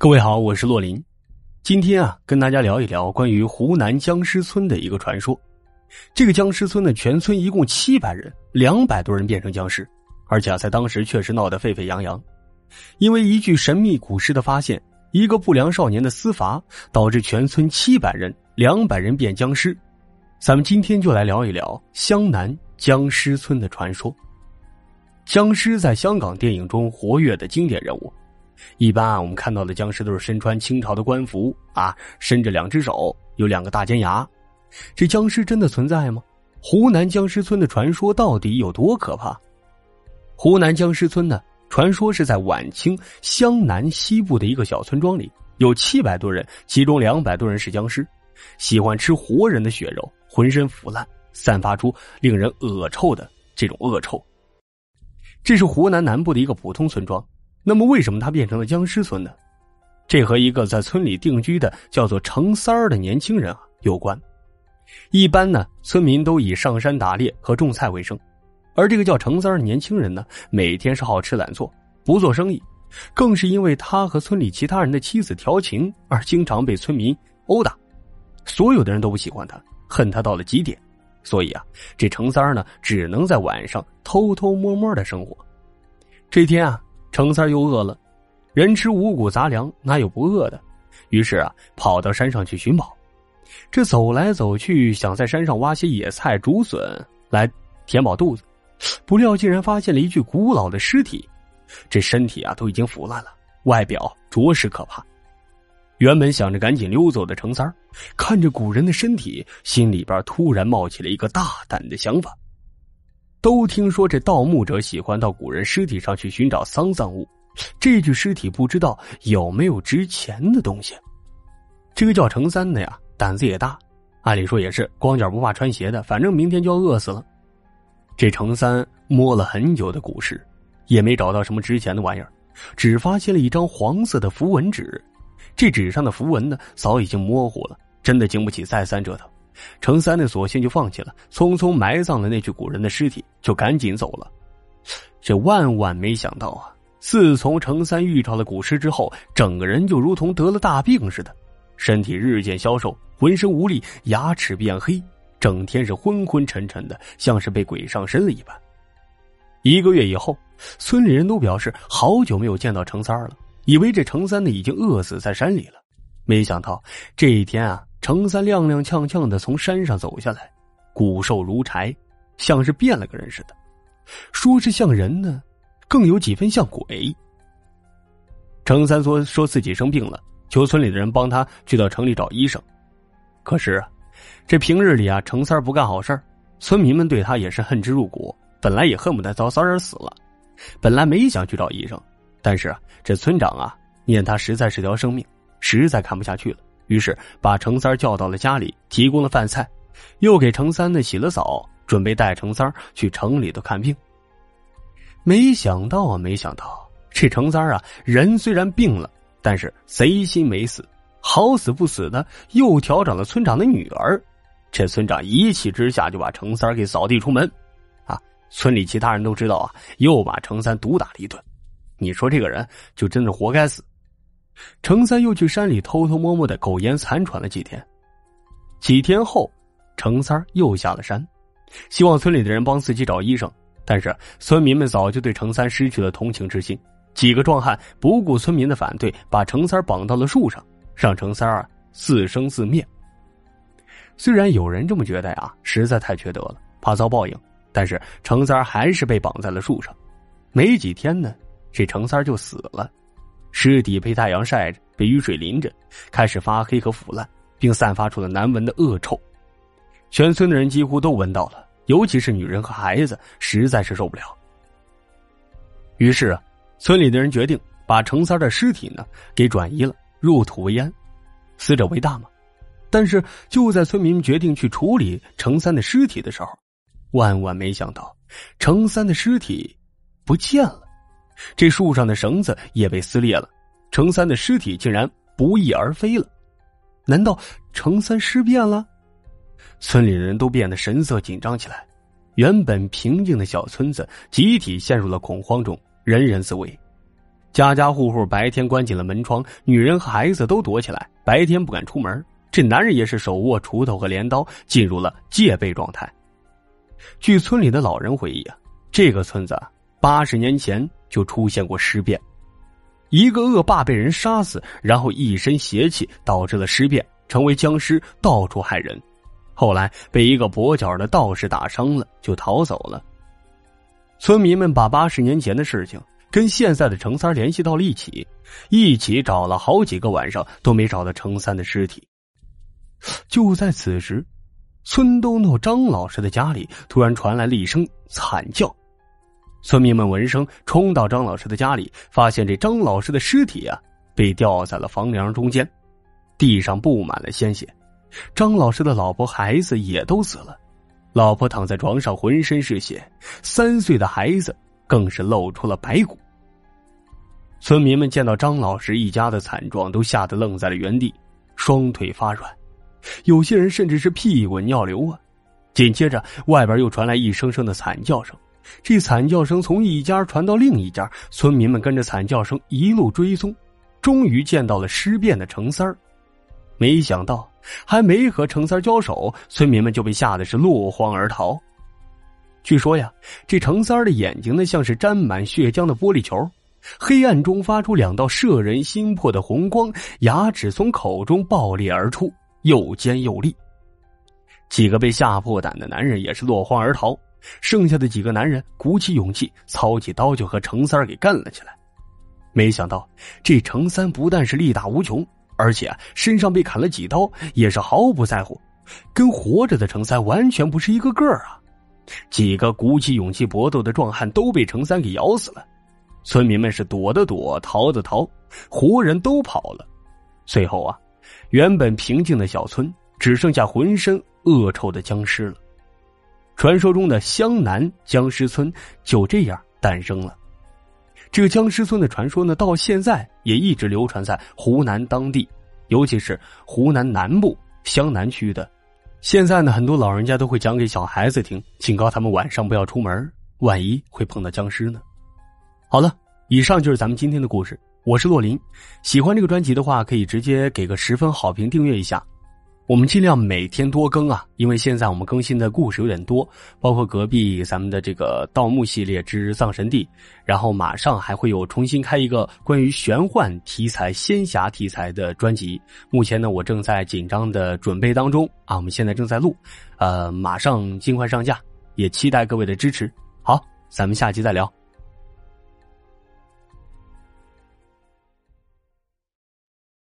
各位好，我是洛林。今天啊，跟大家聊一聊关于湖南僵尸村的一个传说。这个僵尸村呢，全村一共七百人，两百多人变成僵尸，而且啊，在当时确实闹得沸沸扬扬。因为一具神秘古尸的发现，一个不良少年的私罚，导致全村七百人、两百人变僵尸。咱们今天就来聊一聊湘南僵尸村的传说。僵尸在香港电影中活跃的经典人物。一般啊，我们看到的僵尸都是身穿清朝的官服啊，伸着两只手，有两个大尖牙。这僵尸真的存在吗？湖南僵尸村的传说到底有多可怕？湖南僵尸村呢，传说是在晚清湘南西部的一个小村庄里，有七百多人，其中两百多人是僵尸，喜欢吃活人的血肉，浑身腐烂，散发出令人恶臭的这种恶臭。这是湖南南部的一个普通村庄。那么，为什么他变成了僵尸村呢？这和一个在村里定居的叫做程三儿的年轻人啊有关。一般呢，村民都以上山打猎和种菜为生，而这个叫程三儿的年轻人呢，每天是好吃懒做，不做生意，更是因为他和村里其他人的妻子调情而经常被村民殴打，所有的人都不喜欢他，恨他到了极点。所以啊，这程三儿呢，只能在晚上偷偷摸摸的生活。这天啊。程三又饿了，人吃五谷杂粮，哪有不饿的？于是啊，跑到山上去寻宝。这走来走去，想在山上挖些野菜、竹笋来填饱肚子，不料竟然发现了一具古老的尸体。这身体啊，都已经腐烂了，外表着实可怕。原本想着赶紧溜走的程三看着古人的身体，心里边突然冒起了一个大胆的想法。都听说这盗墓者喜欢到古人尸体上去寻找丧葬物，这具尸体不知道有没有值钱的东西。这个叫程三的呀，胆子也大，按理说也是光脚不怕穿鞋的，反正明天就要饿死了。这程三摸了很久的古尸，也没找到什么值钱的玩意儿，只发现了一张黄色的符文纸，这纸上的符文呢，早已经模糊了，真的经不起再三折腾。程三的索性就放弃了，匆匆埋葬了那具古人的尸体，就赶紧走了。这万万没想到啊！自从程三遇到了古尸之后，整个人就如同得了大病似的，身体日渐消瘦，浑身无力，牙齿变黑，整天是昏昏沉沉的，像是被鬼上身了一般。一个月以后，村里人都表示好久没有见到程三了，以为这程三呢已经饿死在山里了。没想到这一天啊！程三踉踉跄跄的从山上走下来，骨瘦如柴，像是变了个人似的。说是像人呢，更有几分像鬼。程三说说自己生病了，求村里的人帮他去到城里找医生。可是啊，这平日里啊，程三不干好事村民们对他也是恨之入骨，本来也恨不得早早点死了。本来没想去找医生，但是啊，这村长啊，念他实在是条生命，实在看不下去了。于是把程三叫到了家里，提供了饭菜，又给程三呢洗了澡，准备带程三去城里头看病。没想到啊，没想到这程三啊，人虽然病了，但是贼心没死，好死不死的又调整了村长的女儿。这村长一气之下就把程三给扫地出门。啊，村里其他人都知道啊，又把程三毒打了一顿。你说这个人就真是活该死。程三又去山里偷偷摸摸的苟延残喘了几天，几天后，程三又下了山，希望村里的人帮自己找医生。但是村民们早就对程三失去了同情之心，几个壮汉不顾村民的反对，把程三绑到了树上，让程三儿自生自灭。虽然有人这么觉得呀，实在太缺德了，怕遭报应，但是程三还是被绑在了树上。没几天呢，这程三就死了。尸体被太阳晒着，被雨水淋着，开始发黑和腐烂，并散发出了难闻的恶臭。全村的人几乎都闻到了，尤其是女人和孩子，实在是受不了。于是啊，村里的人决定把程三的尸体呢给转移了，入土为安，死者为大嘛。但是就在村民决定去处理程三的尸体的时候，万万没想到，程三的尸体不见了。这树上的绳子也被撕裂了，程三的尸体竟然不翼而飞了。难道程三尸变了？村里人都变得神色紧张起来，原本平静的小村子集体陷入了恐慌中，人人自危。家家户户白天关紧了门窗，女人和孩子都躲起来，白天不敢出门。这男人也是手握锄头和镰刀，进入了戒备状态。据村里的老人回忆啊，这个村子八十年前就出现过尸变，一个恶霸被人杀死，然后一身邪气导致了尸变，成为僵尸，到处害人。后来被一个跛脚的道士打伤了，就逃走了。村民们把八十年前的事情跟现在的程三联系到了一起，一起找了好几个晚上都没找到程三的尸体。就在此时，村东头张老师的家里突然传来了一声惨叫。村民们闻声冲到张老师的家里，发现这张老师的尸体啊被吊在了房梁中间，地上布满了鲜血。张老师的老婆孩子也都死了，老婆躺在床上浑身是血，三岁的孩子更是露出了白骨。村民们见到张老师一家的惨状，都吓得愣在了原地，双腿发软。有些人甚至是屁滚尿流啊！紧接着，外边又传来一声声的惨叫声。这惨叫声从一家传到另一家，村民们跟着惨叫声一路追踪，终于见到了尸变的程三儿。没想到，还没和程三交手，村民们就被吓得是落荒而逃。据说呀，这程三儿的眼睛呢，像是沾满血浆的玻璃球，黑暗中发出两道摄人心魄的红光，牙齿从口中爆裂而出。又尖又利，几个被吓破胆的男人也是落荒而逃。剩下的几个男人鼓起勇气，操起刀就和程三给干了起来。没想到这程三不但是力大无穷，而且身上被砍了几刀也是毫不在乎，跟活着的程三完全不是一个个啊！几个鼓起勇气搏斗的壮汉都被程三给咬死了。村民们是躲的躲，逃的逃，活人都跑了。最后啊。原本平静的小村，只剩下浑身恶臭的僵尸了。传说中的湘南僵尸村就这样诞生了。这个僵尸村的传说呢，到现在也一直流传在湖南当地，尤其是湖南南部湘南区的。现在呢，很多老人家都会讲给小孩子听，警告他们晚上不要出门，万一会碰到僵尸呢。好了，以上就是咱们今天的故事。我是洛林，喜欢这个专辑的话，可以直接给个十分好评，订阅一下。我们尽量每天多更啊，因为现在我们更新的故事有点多，包括隔壁咱们的这个盗墓系列之葬神地，然后马上还会有重新开一个关于玄幻题材、仙侠题材的专辑。目前呢，我正在紧张的准备当中啊，我们现在正在录，呃，马上尽快上架，也期待各位的支持。好，咱们下期再聊。